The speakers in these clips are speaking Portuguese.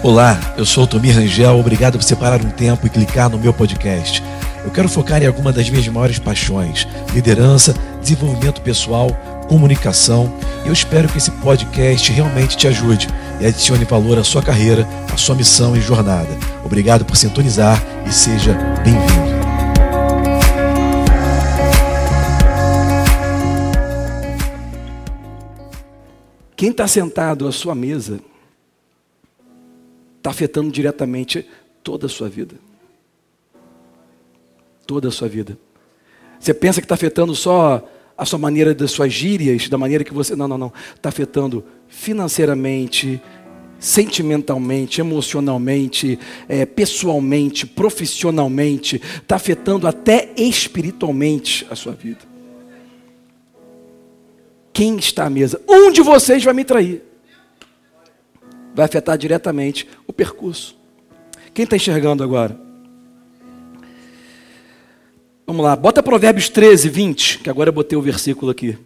Olá, eu sou o Tomir Rangel, obrigado por separar um tempo e clicar no meu podcast. Eu quero focar em alguma das minhas maiores paixões: liderança, desenvolvimento pessoal, comunicação. Eu espero que esse podcast realmente te ajude e adicione valor à sua carreira, à sua missão e jornada. Obrigado por sintonizar e seja bem-vindo. Quem está sentado à sua mesa está afetando diretamente toda a sua vida. Toda a sua vida. Você pensa que está afetando só a sua maneira das suas gírias, da maneira que você. Não, não, não. Está afetando financeiramente, sentimentalmente, emocionalmente, é, pessoalmente, profissionalmente. Está afetando até espiritualmente a sua vida. Quem está à mesa? Um de vocês vai me trair vai afetar diretamente o percurso. Quem está enxergando agora? Vamos lá, bota Provérbios 13, 20, que agora eu botei o versículo aqui.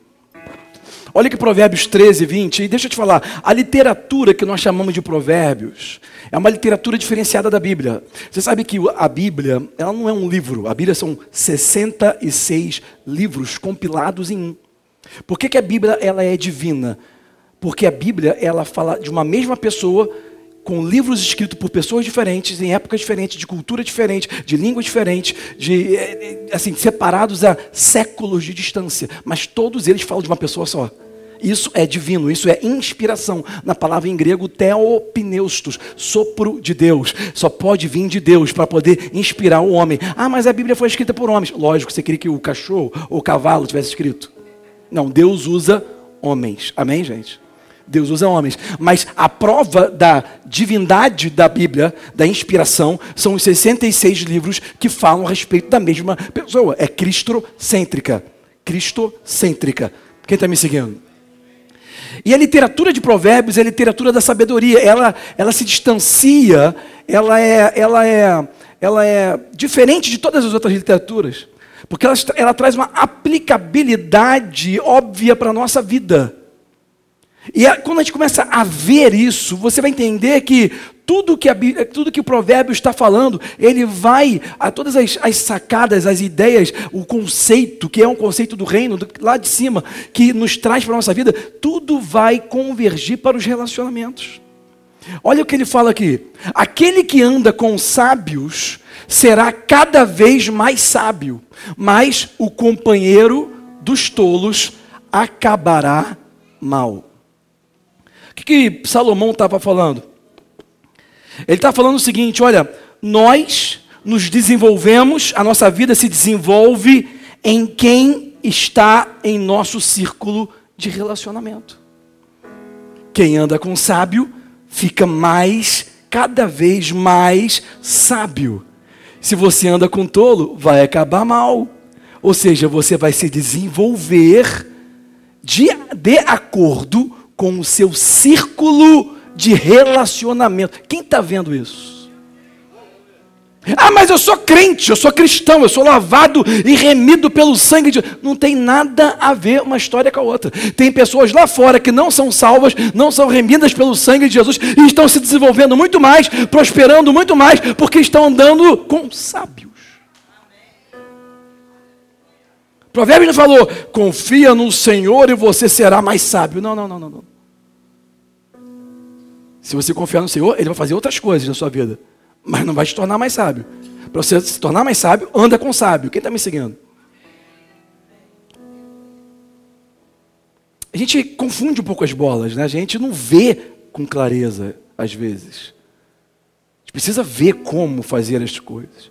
Olha que Provérbios 13, 20, e deixa eu te falar, a literatura que nós chamamos de Provérbios é uma literatura diferenciada da Bíblia. Você sabe que a Bíblia, ela não é um livro, a Bíblia são 66 livros compilados em um. Por que, que a Bíblia ela é divina? Porque a Bíblia, ela fala de uma mesma pessoa com livros escritos por pessoas diferentes, em épocas diferentes, de cultura diferente, de língua diferente, de eh, eh, assim, separados a séculos de distância, mas todos eles falam de uma pessoa só. Isso é divino, isso é inspiração. Na palavra em grego, teopneustos, sopro de Deus. Só pode vir de Deus para poder inspirar o homem. Ah, mas a Bíblia foi escrita por homens. Lógico, você queria que o cachorro ou o cavalo tivesse escrito. Não, Deus usa homens. Amém, gente? Deus usa homens. Mas a prova da divindade da Bíblia, da inspiração, são os 66 livros que falam a respeito da mesma pessoa. É cristocêntrica. Cristocêntrica. Quem está me seguindo? E a literatura de provérbios é a literatura da sabedoria. Ela, ela se distancia, ela é, ela, é, ela é diferente de todas as outras literaturas. Porque ela, ela traz uma aplicabilidade óbvia para a nossa vida. E quando a gente começa a ver isso, você vai entender que tudo que, a, tudo que o provérbio está falando, ele vai a todas as, as, sacadas, as ideias, o conceito, que é um conceito do reino, do, lá de cima, que nos traz para a nossa vida, tudo vai convergir para os relacionamentos. Olha o que ele fala aqui: aquele que anda com sábios será cada vez mais sábio, mas o companheiro dos tolos acabará mal. O que, que Salomão estava falando? Ele está falando o seguinte: olha, nós nos desenvolvemos, a nossa vida se desenvolve em quem está em nosso círculo de relacionamento. Quem anda com sábio fica mais, cada vez mais sábio. Se você anda com tolo, vai acabar mal. Ou seja, você vai se desenvolver de, de acordo com o seu círculo de relacionamento. Quem está vendo isso? Ah, mas eu sou crente, eu sou cristão, eu sou lavado e remido pelo sangue de. Não tem nada a ver uma história com a outra. Tem pessoas lá fora que não são salvas, não são remidas pelo sangue de Jesus e estão se desenvolvendo muito mais, prosperando muito mais, porque estão andando com sábios. Provérbios não falou, confia no Senhor e você será mais sábio. Não, não, não, não. não. Se você confiar no Senhor, Ele vai fazer outras coisas na sua vida, mas não vai te tornar mais sábio. Para você se tornar mais sábio, anda com sábio. Quem está me seguindo? A gente confunde um pouco as bolas, né? A gente não vê com clareza, às vezes. A gente precisa ver como fazer as coisas.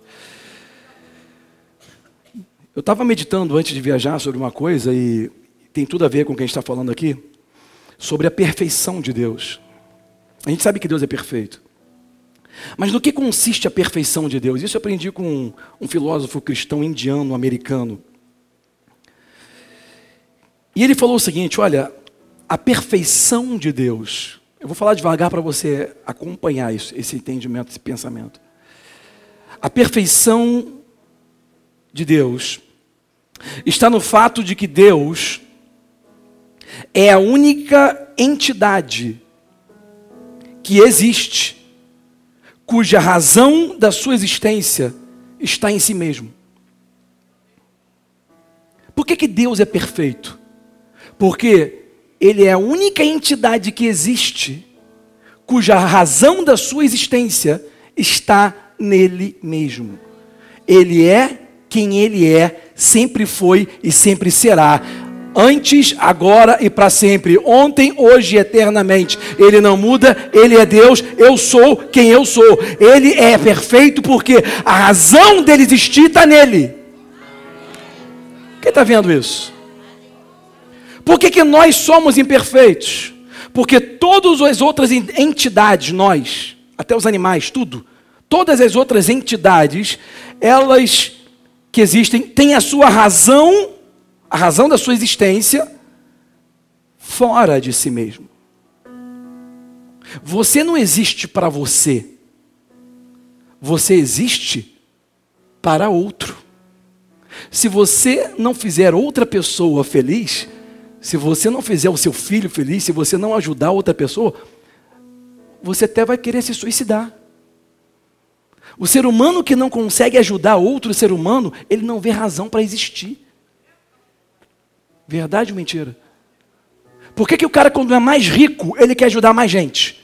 Eu estava meditando antes de viajar sobre uma coisa e tem tudo a ver com o que a gente está falando aqui, sobre a perfeição de Deus. A gente sabe que Deus é perfeito. Mas no que consiste a perfeição de Deus? Isso eu aprendi com um, um filósofo cristão indiano, americano. E ele falou o seguinte: olha, a perfeição de Deus. Eu vou falar devagar para você acompanhar isso, esse entendimento, esse pensamento. A perfeição de Deus está no fato de que Deus é a única entidade que existe cuja razão da sua existência está em si mesmo. Por que, que Deus é perfeito? Porque Ele é a única entidade que existe cuja razão da sua existência está nele mesmo. Ele é quem ele é, sempre foi e sempre será. Antes, agora e para sempre, ontem, hoje e eternamente. Ele não muda, ele é Deus, eu sou quem eu sou. Ele é perfeito porque a razão dele existir está nele. Quem está vendo isso? Por que, que nós somos imperfeitos? Porque todas as outras entidades, nós, até os animais, tudo, todas as outras entidades, elas que existem, têm a sua razão, a razão da sua existência, fora de si mesmo. Você não existe para você, você existe para outro. Se você não fizer outra pessoa feliz, se você não fizer o seu filho feliz, se você não ajudar outra pessoa, você até vai querer se suicidar. O ser humano que não consegue ajudar outro ser humano, ele não vê razão para existir. Verdade ou mentira? Por que, que o cara, quando é mais rico, ele quer ajudar mais gente?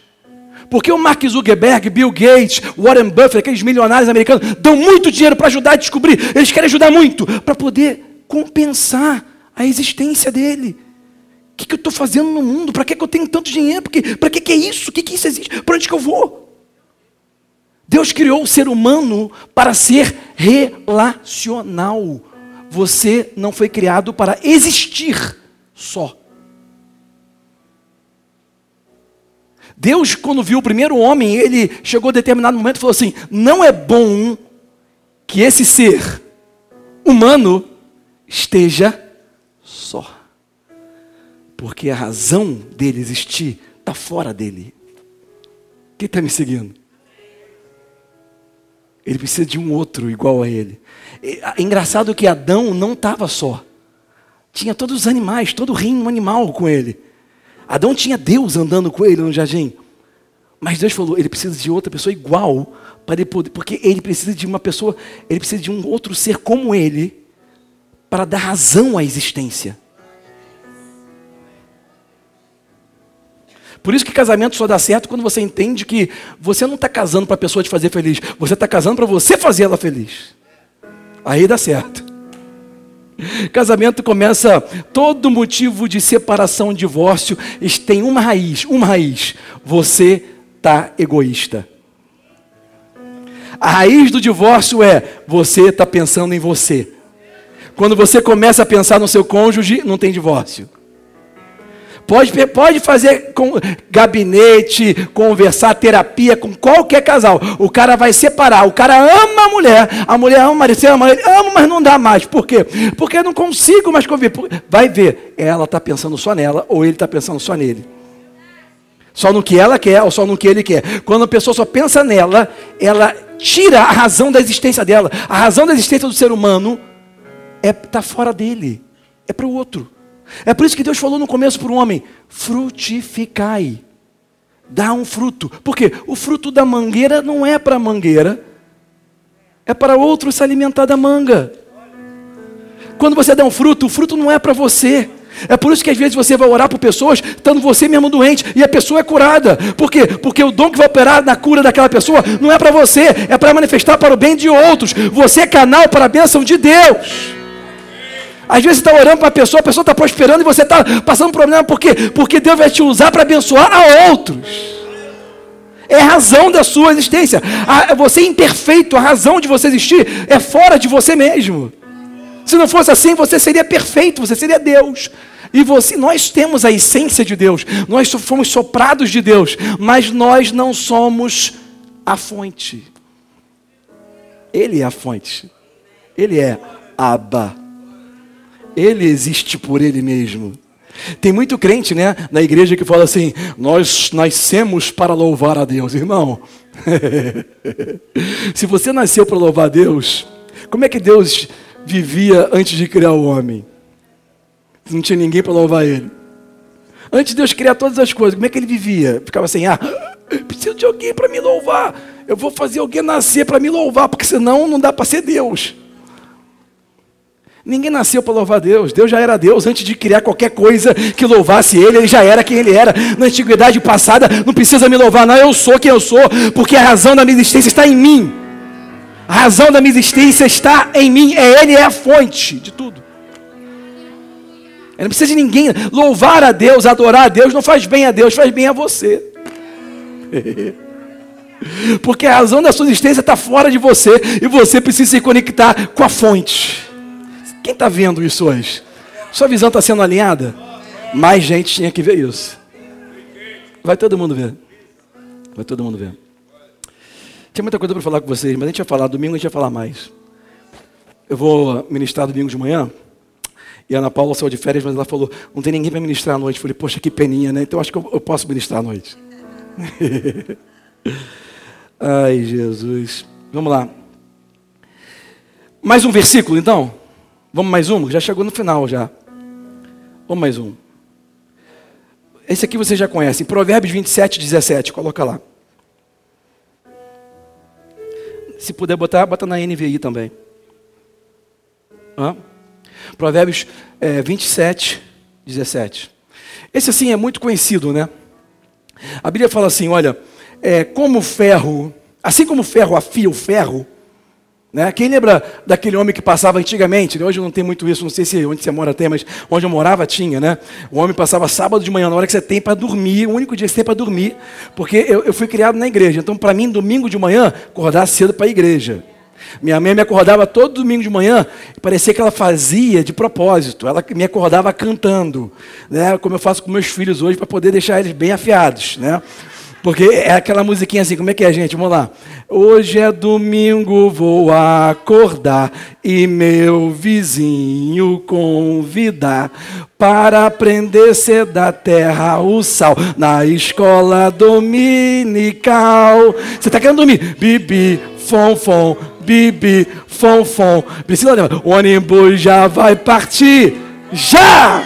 Porque o Mark Zuckerberg, Bill Gates, Warren Buffett, aqueles milionários americanos, dão muito dinheiro para ajudar a descobrir. Eles querem ajudar muito para poder compensar a existência dele que, que eu estou fazendo no mundo? Para que, que eu tenho tanto dinheiro? Para que, que é isso? O que, que isso existe? Para onde que eu vou? Deus criou o ser humano para ser relacional. Você não foi criado para existir só. Deus, quando viu o primeiro homem, ele chegou a determinado momento e falou assim: não é bom que esse ser humano esteja só. Porque a razão dele existir está fora dele. Quem está me seguindo? Ele precisa de um outro igual a ele. É engraçado que Adão não estava só. Tinha todos os animais, todo o reino animal com ele. Adão tinha Deus andando com ele no jardim. Mas Deus falou, ele precisa de outra pessoa igual para ele poder, porque ele precisa de uma pessoa, ele precisa de um outro ser como ele para dar razão à existência. Por isso que casamento só dá certo quando você entende que você não está casando para a pessoa te fazer feliz, você está casando para você fazer ela feliz. Aí dá certo. Casamento começa todo motivo de separação, divórcio, tem uma raiz, uma raiz. Você está egoísta. A raiz do divórcio é você está pensando em você. Quando você começa a pensar no seu cônjuge, não tem divórcio. Pode, pode fazer com gabinete, conversar, terapia com qualquer casal. O cara vai separar. O cara ama a mulher, a mulher ama o marido, você ama ele, ama, mas não dá mais. Por quê? Porque eu não consigo mais conviver. Vai ver, ela está pensando só nela ou ele está pensando só nele. Só no que ela quer ou só no que ele quer. Quando a pessoa só pensa nela, ela tira a razão da existência dela. A razão da existência do ser humano é está fora dele, é para o outro. É por isso que Deus falou no começo para o homem: frutificai. Dá um fruto. Porque o fruto da mangueira não é para a mangueira, é para outro se alimentar da manga. Quando você dá um fruto, o fruto não é para você. É por isso que às vezes você vai orar por pessoas, estando você mesmo doente, e a pessoa é curada. Por quê? Porque o dom que vai operar na cura daquela pessoa não é para você, é para manifestar para o bem de outros. Você é canal para a bênção de Deus. Às vezes você está orando para a pessoa, a pessoa está prosperando e você está passando problema. Por quê? Porque Deus vai te usar para abençoar a outros. É a razão da sua existência. A, você é imperfeito, a razão de você existir é fora de você mesmo. Se não fosse assim, você seria perfeito, você seria Deus. E você, nós temos a essência de Deus, nós fomos soprados de Deus, mas nós não somos a fonte. Ele é a fonte. Ele é Abba. Ele existe por ele mesmo. Tem muito crente, né, na igreja que fala assim: nós nascemos para louvar a Deus, irmão. Se você nasceu para louvar a Deus, como é que Deus vivia antes de criar o homem? Não tinha ninguém para louvar ele. Antes de Deus criar todas as coisas, como é que ele vivia? Ficava assim: ah, preciso de alguém para me louvar. Eu vou fazer alguém nascer para me louvar, porque senão não dá para ser Deus. Ninguém nasceu para louvar Deus. Deus já era Deus antes de criar qualquer coisa que louvasse Ele. Ele já era quem Ele era. Na antiguidade passada, não precisa me louvar, não. Eu sou quem eu sou, porque a razão da minha existência está em mim. A razão da minha existência está em mim. É Ele, é a fonte de tudo. Não precisa de ninguém. Louvar a Deus, adorar a Deus, não faz bem a Deus, faz bem a você. Porque a razão da sua existência está fora de você e você precisa se conectar com a fonte. Quem está vendo isso hoje? Sua visão está sendo alinhada? Mais gente tinha que ver isso. Vai todo mundo ver. Vai todo mundo ver. Tinha muita coisa para falar com vocês, mas a gente vai falar domingo, a gente vai falar mais. Eu vou ministrar domingo de manhã. E a Ana Paula saiu de férias, mas ela falou: não tem ninguém para ministrar à noite. Eu falei: poxa, que peninha, né? Então acho que eu posso ministrar à noite. Ai, Jesus. Vamos lá. Mais um versículo, então? Vamos mais um? Já chegou no final já. Vamos mais um. Esse aqui você já conhece. Provérbios 27, 17. Coloca lá. Se puder botar, bota na NVI também. Hã? Provérbios é, 27, 17. Esse assim é muito conhecido, né? A Bíblia fala assim: olha, é, como o ferro, assim como o ferro afia o ferro, né? Quem lembra daquele homem que passava antigamente? Né? Hoje não tem muito isso, não sei se onde você mora tem, mas onde eu morava tinha, né? O homem passava sábado de manhã, na hora que você tem para dormir, o único dia que você tem para dormir, porque eu, eu, fui criado na igreja. Então, para mim, domingo de manhã, acordar cedo para a igreja. Minha mãe me acordava todo domingo de manhã, parecia que ela fazia de propósito. Ela me acordava cantando, né? Como eu faço com meus filhos hoje para poder deixar eles bem afiados, né? Porque é aquela musiquinha assim, como é que é, gente? Vamos lá. Hoje é domingo, vou acordar e meu vizinho convidar para aprender ser da terra o sal na escola dominical. Você está querendo dormir? Bibi, fom, fom, bibi, fom, fom. Precisa levar. O ônibus já vai partir. Já!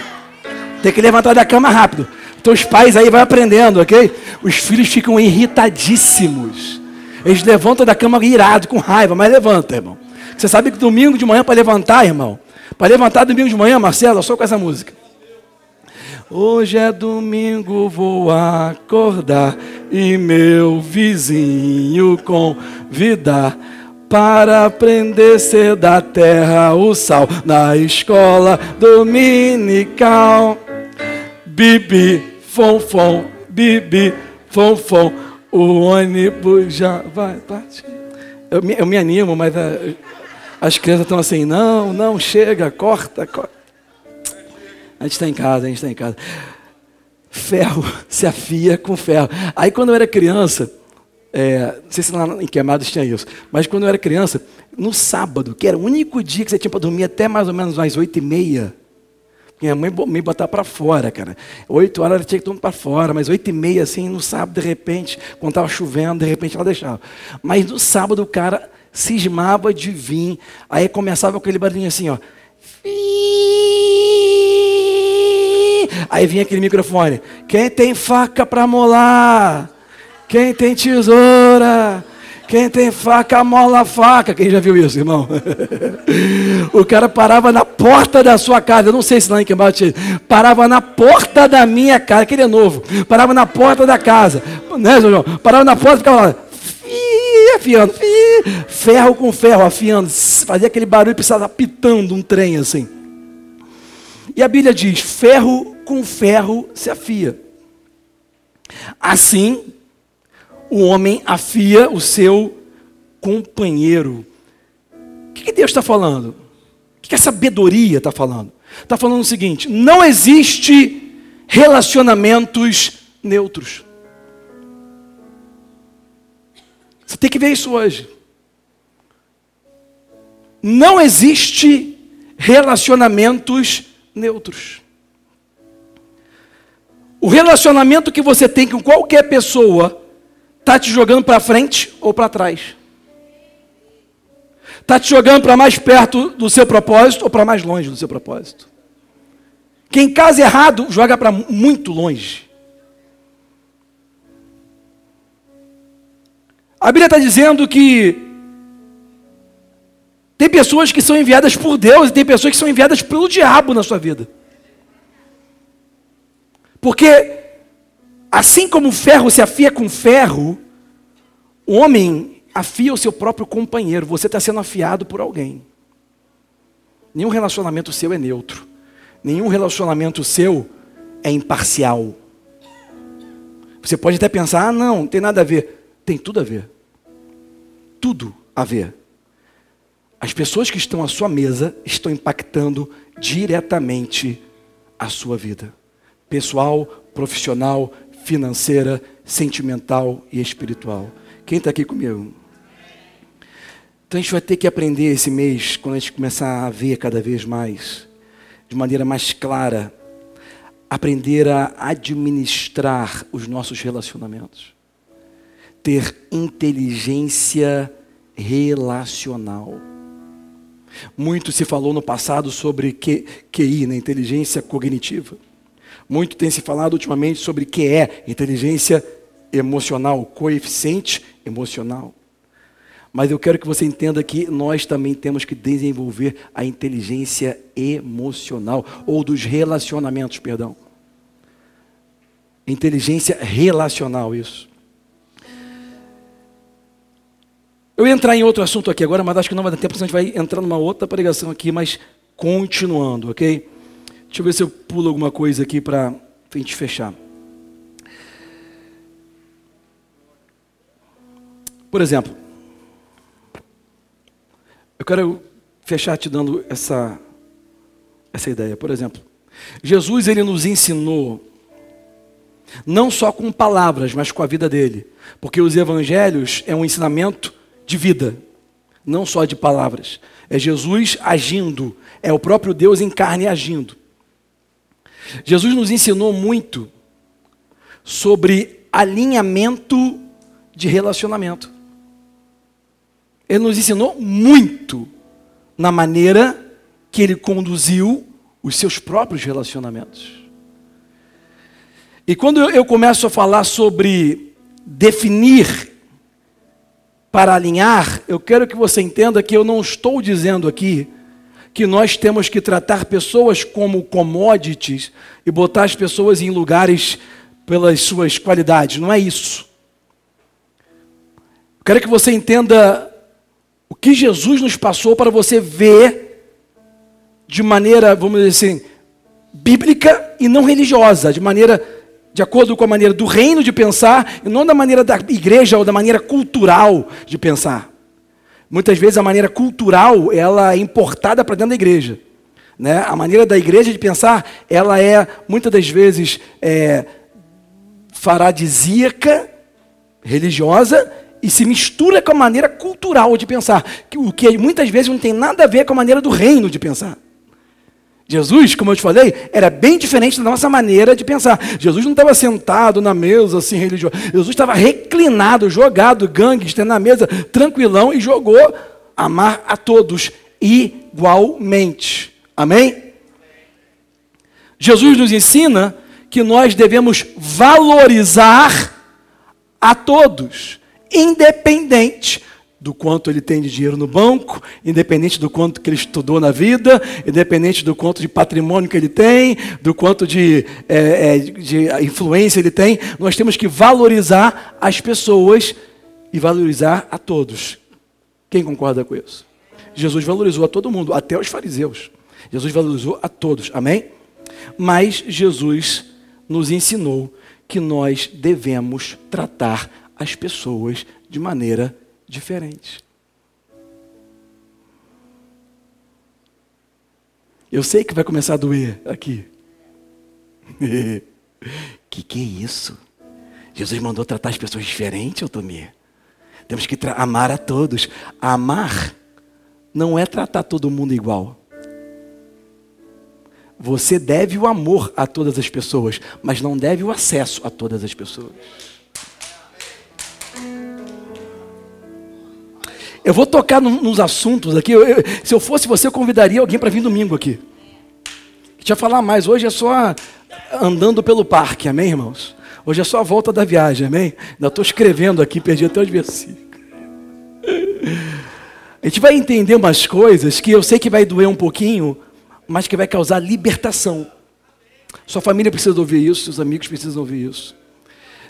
Tem que levantar da cama rápido. Então os pais aí vão aprendendo, ok? Os filhos ficam irritadíssimos. Eles levantam da cama irado, com raiva, mas levanta, irmão. Você sabe que domingo de manhã para levantar, irmão. Para levantar domingo de manhã, Marcelo, só com essa música. Hoje é domingo, vou acordar e meu vizinho convidar para aprender ser da terra o sal na escola dominical. Bibi, fom, fom, bibi, fom. O ônibus já vai partir. Eu me, eu me animo, mas a, as crianças estão assim: não, não, chega, corta, corta. A gente está em casa, a gente está em casa. Ferro se afia com ferro. Aí quando eu era criança, é, não sei se lá em Queimados tinha isso, mas quando eu era criança, no sábado, que era o único dia que você tinha para dormir até mais ou menos umas oito e meia, minha mãe me botar para fora, cara. Oito horas ela tinha que dormir para fora, mas oito e meia, assim, no sábado, de repente, quando estava chovendo, de repente ela deixava. Mas no sábado o cara cismava de vir, aí começava aquele barulhinho assim, ó. Aí vinha aquele microfone. Quem tem faca para molar? Quem tem tesoura? Quem tem faca, mola a faca. Quem já viu isso, irmão? o cara parava na porta da sua casa. Eu não sei se lá em Quembate parava na porta da minha casa. Aquele é novo. Parava na porta da casa. Né, João? Parava na porta e ficava lá. Afiando, ferro com ferro, afiando, fazia aquele barulho, precisava pitando um trem assim. E a Bíblia diz: ferro com ferro se afia. Assim, o homem afia o seu companheiro. O que, Deus está falando? O que, a sabedoria está falando? Está falando o seguinte: não existe relacionamentos neutros. Você tem que ver isso hoje. Não existe relacionamentos neutros. O relacionamento que você tem com qualquer pessoa Está te jogando para frente ou para trás? Está te jogando para mais perto do seu propósito ou para mais longe do seu propósito? Quem casa errado joga para muito longe. A Bíblia está dizendo que tem pessoas que são enviadas por Deus e tem pessoas que são enviadas pelo diabo na sua vida. Porque, assim como o ferro se afia com ferro, o homem afia o seu próprio companheiro. Você está sendo afiado por alguém. Nenhum relacionamento seu é neutro. Nenhum relacionamento seu é imparcial. Você pode até pensar, ah, não, não tem nada a ver. Tem tudo a ver. Tudo a ver. As pessoas que estão à sua mesa estão impactando diretamente a sua vida pessoal, profissional, financeira, sentimental e espiritual. Quem está aqui comigo? Então a gente vai ter que aprender esse mês, quando a gente começar a ver cada vez mais, de maneira mais clara, aprender a administrar os nossos relacionamentos, ter inteligência relacional. Muito se falou no passado sobre QI, né, inteligência cognitiva. Muito tem se falado ultimamente sobre o que é inteligência emocional, coeficiente emocional. Mas eu quero que você entenda que nós também temos que desenvolver a inteligência emocional, ou dos relacionamentos, perdão. Inteligência relacional, isso. Eu ia entrar em outro assunto aqui agora, mas acho que não vai dar tempo, senão a gente vai entrar numa outra pregação aqui, mas continuando, ok? Deixa eu ver se eu pulo alguma coisa aqui para a gente fechar. Por exemplo, eu quero fechar te dando essa, essa ideia. Por exemplo, Jesus ele nos ensinou não só com palavras, mas com a vida dele, porque os evangelhos é um ensinamento de vida, não só de palavras. É Jesus agindo, é o próprio Deus em carne agindo. Jesus nos ensinou muito sobre alinhamento de relacionamento. Ele nos ensinou muito na maneira que ele conduziu os seus próprios relacionamentos. E quando eu começo a falar sobre definir para alinhar, eu quero que você entenda que eu não estou dizendo aqui que nós temos que tratar pessoas como commodities e botar as pessoas em lugares pelas suas qualidades. Não é isso. quero que você entenda o que Jesus nos passou para você ver de maneira, vamos dizer assim, bíblica e não religiosa, de maneira de acordo com a maneira do reino de pensar e não da maneira da igreja ou da maneira cultural de pensar. Muitas vezes a maneira cultural ela é importada para dentro da igreja. Né? A maneira da igreja de pensar, ela é muitas das vezes é, faradisíaca, religiosa, e se mistura com a maneira cultural de pensar, o que muitas vezes não tem nada a ver com a maneira do reino de pensar. Jesus, como eu te falei, era bem diferente da nossa maneira de pensar. Jesus não estava sentado na mesa assim religioso. Jesus estava reclinado, jogado, gangster na mesa, tranquilão e jogou amar a todos igualmente. Amém? Jesus nos ensina que nós devemos valorizar a todos, independente do quanto ele tem de dinheiro no banco, independente do quanto que ele estudou na vida, independente do quanto de patrimônio que ele tem, do quanto de, é, é, de influência ele tem, nós temos que valorizar as pessoas e valorizar a todos. Quem concorda com isso? Jesus valorizou a todo mundo, até os fariseus. Jesus valorizou a todos, amém? Mas Jesus nos ensinou que nós devemos tratar as pessoas de maneira diferentes. Eu sei que vai começar a doer aqui. que que é isso? Jesus mandou tratar as pessoas diferentes, Otomir. Temos que amar a todos. Amar não é tratar todo mundo igual. Você deve o amor a todas as pessoas, mas não deve o acesso a todas as pessoas. Eu vou tocar nos assuntos aqui. Eu, eu, se eu fosse você, eu convidaria alguém para vir domingo aqui. Deixa eu falar mais. Hoje é só andando pelo parque, amém, irmãos? Hoje é só a volta da viagem, amém? Ainda estou escrevendo aqui, perdi até os versículos. A gente vai entender umas coisas que eu sei que vai doer um pouquinho, mas que vai causar libertação. Sua família precisa ouvir isso, seus amigos precisam ouvir isso.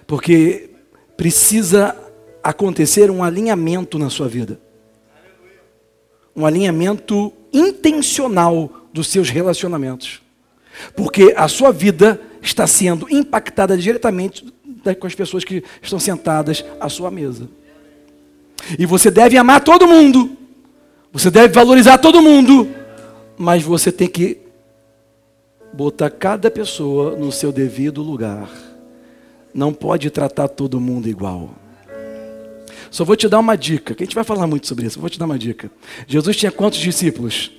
Porque precisa acontecer um alinhamento na sua vida. Um alinhamento intencional dos seus relacionamentos. Porque a sua vida está sendo impactada diretamente com as pessoas que estão sentadas à sua mesa. E você deve amar todo mundo. Você deve valorizar todo mundo. Mas você tem que botar cada pessoa no seu devido lugar. Não pode tratar todo mundo igual. Só vou te dar uma dica, que a gente vai falar muito sobre isso. Vou te dar uma dica. Jesus tinha quantos discípulos?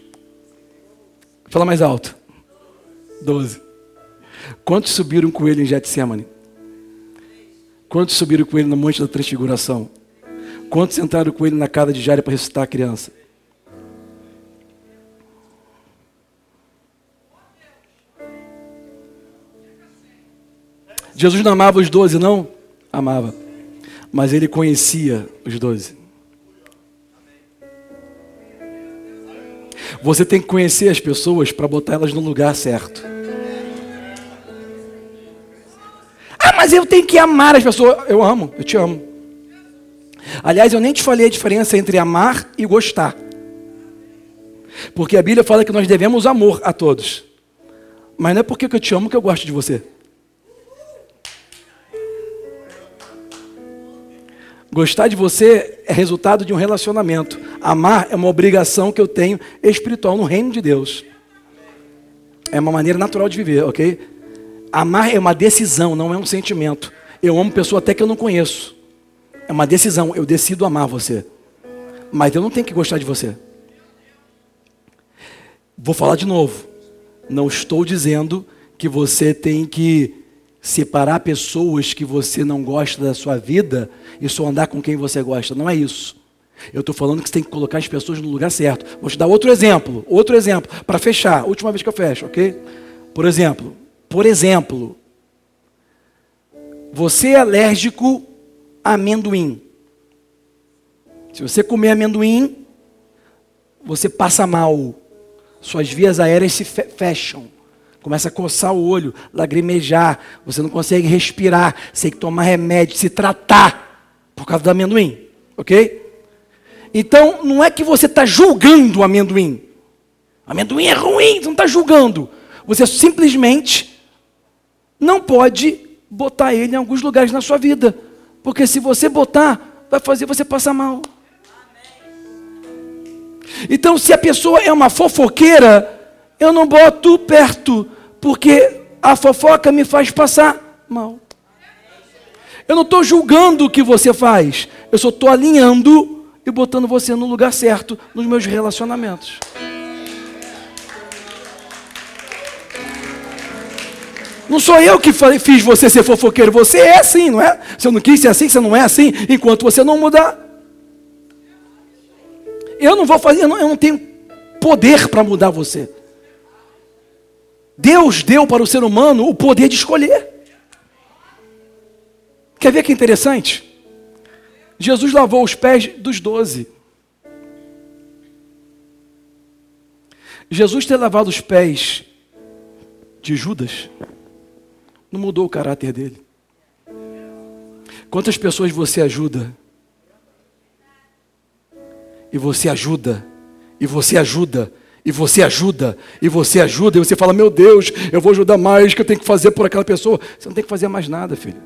Fala mais alto. Doze. Quantos subiram com ele em Getsemane? Quantos subiram com ele no Monte da Transfiguração? Quantos entraram com ele na casa de Jairo para ressuscitar a criança? Jesus não amava os doze, não? Amava. Mas ele conhecia os doze. Você tem que conhecer as pessoas para botar elas no lugar certo. Ah, mas eu tenho que amar as pessoas. Eu amo, eu te amo. Aliás, eu nem te falei a diferença entre amar e gostar. Porque a Bíblia fala que nós devemos amor a todos. Mas não é porque eu te amo que eu gosto de você. Gostar de você é resultado de um relacionamento. Amar é uma obrigação que eu tenho espiritual no reino de Deus. É uma maneira natural de viver, ok? Amar é uma decisão, não é um sentimento. Eu amo pessoa até que eu não conheço. É uma decisão, eu decido amar você. Mas eu não tenho que gostar de você. Vou falar de novo. Não estou dizendo que você tem que separar pessoas que você não gosta da sua vida e só andar com quem você gosta. Não é isso. Eu estou falando que você tem que colocar as pessoas no lugar certo. Vou te dar outro exemplo, outro exemplo, para fechar. Última vez que eu fecho, ok? Por exemplo, por exemplo, você é alérgico a amendoim. Se você comer amendoim, você passa mal. Suas vias aéreas se fecham. Começa a coçar o olho, lagrimejar, você não consegue respirar, você tem que tomar remédio, se tratar por causa do amendoim, ok? Então, não é que você está julgando o amendoim. Amendoim é ruim, você não está julgando. Você simplesmente não pode botar ele em alguns lugares na sua vida. Porque se você botar, vai fazer você passar mal. Então, se a pessoa é uma fofoqueira, eu não boto perto, porque a fofoca me faz passar mal. Eu não estou julgando o que você faz, eu só estou alinhando e botando você no lugar certo nos meus relacionamentos. Não sou eu que fiz você ser fofoqueiro, você é assim, não é? Você não quis ser assim, você não é assim, enquanto você não mudar. Eu não vou fazer, eu não, eu não tenho poder para mudar você. Deus deu para o ser humano o poder de escolher. Quer ver que interessante? Jesus lavou os pés dos doze. Jesus ter lavado os pés de Judas não mudou o caráter dele. Quantas pessoas você ajuda? E você ajuda, e você ajuda, e você ajuda, e você ajuda, e você fala: Meu Deus, eu vou ajudar mais, que eu tenho que fazer por aquela pessoa. Você não tem que fazer mais nada, filho.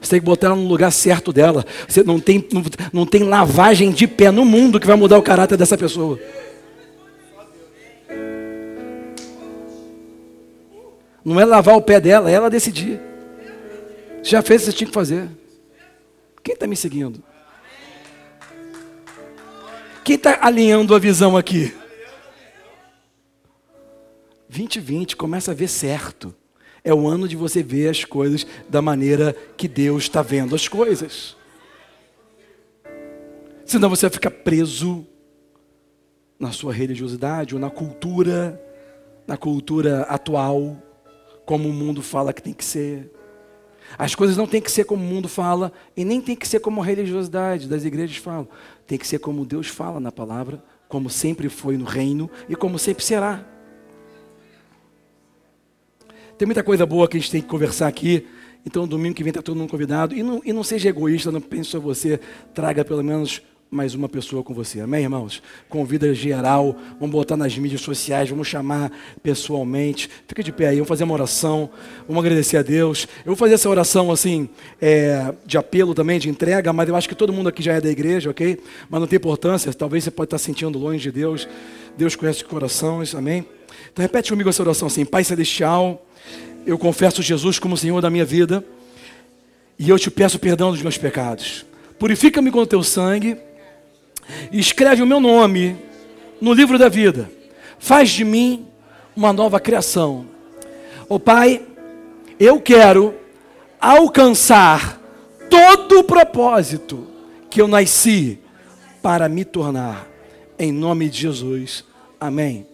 Você tem que botar ela no lugar certo dela. Você não tem, não, não tem lavagem de pé no mundo que vai mudar o caráter dessa pessoa. Não é lavar o pé dela, é ela decidir. Você já fez o que você tinha que fazer. Quem está me seguindo? Quem está alinhando a visão aqui? 2020 começa a ver certo. É o ano de você ver as coisas da maneira que Deus está vendo as coisas. Senão você vai ficar preso na sua religiosidade ou na cultura, na cultura atual, como o mundo fala que tem que ser. As coisas não têm que ser como o mundo fala e nem tem que ser como a religiosidade das igrejas falam. Tem que ser como Deus fala na palavra como sempre foi no reino e como sempre será. Tem muita coisa boa que a gente tem que conversar aqui. Então, domingo que vem está todo mundo convidado. E não, e não seja egoísta, não pense só você. Traga pelo menos mais uma pessoa com você. Amém, irmãos? Convida geral. Vamos botar nas mídias sociais. Vamos chamar pessoalmente. Fica de pé aí. Vamos fazer uma oração. Vamos agradecer a Deus. Eu vou fazer essa oração assim, é, de apelo também, de entrega. Mas eu acho que todo mundo aqui já é da igreja, ok? Mas não tem importância. Talvez você pode estar sentindo longe de Deus. Deus conhece os corações. Amém? Então repete comigo essa oração assim. Pai Celestial eu confesso Jesus como Senhor da minha vida e eu te peço perdão dos meus pecados. Purifica-me com o teu sangue e escreve o meu nome no livro da vida. Faz de mim uma nova criação. Ó oh, Pai, eu quero alcançar todo o propósito que eu nasci para me tornar. Em nome de Jesus. Amém.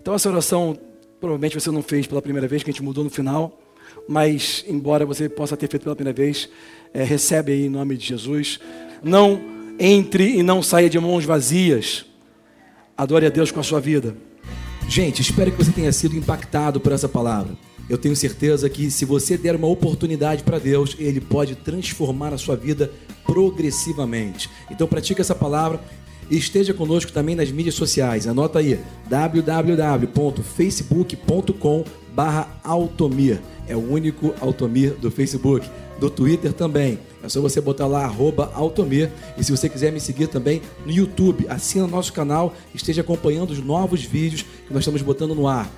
Então essa oração Provavelmente você não fez pela primeira vez, que a gente mudou no final. Mas, embora você possa ter feito pela primeira vez, é, recebe aí em nome de Jesus. Não entre e não saia de mãos vazias. Adore a Deus com a sua vida. Gente, espero que você tenha sido impactado por essa palavra. Eu tenho certeza que se você der uma oportunidade para Deus, Ele pode transformar a sua vida progressivamente. Então pratique essa palavra esteja conosco também nas mídias sociais. Anota aí www.facebook.com Altomir. É o único Altomir do Facebook. Do Twitter também. É só você botar lá arroba. E se você quiser me seguir também no YouTube, assina nosso canal, esteja acompanhando os novos vídeos que nós estamos botando no ar.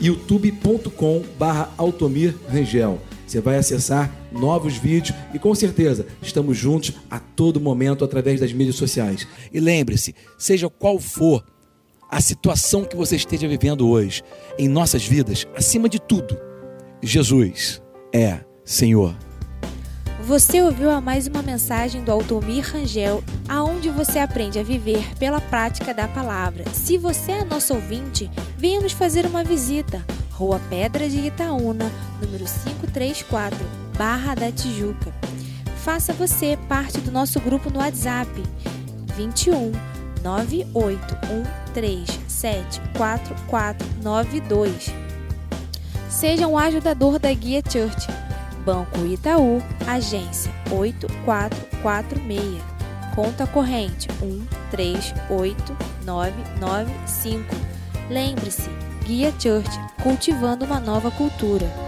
youtube.com barra Rangel. Você vai acessar novos vídeos e com certeza estamos juntos a todo momento através das mídias sociais. E lembre-se, seja qual for a situação que você esteja vivendo hoje, em nossas vidas, acima de tudo, Jesus é Senhor. Você ouviu a mais uma mensagem do Altomir Rangel, aonde você aprende a viver pela prática da palavra. Se você é nosso ouvinte, venha nos fazer uma visita. Rua Pedra de Itaúna, número 534, Barra da Tijuca. Faça você parte do nosso grupo no WhatsApp 21 981374492. Seja um ajudador da Guia Church. Banco Itaú, agência 8446. Conta corrente 138995. Lembre-se, Guia Church, cultivando uma nova cultura.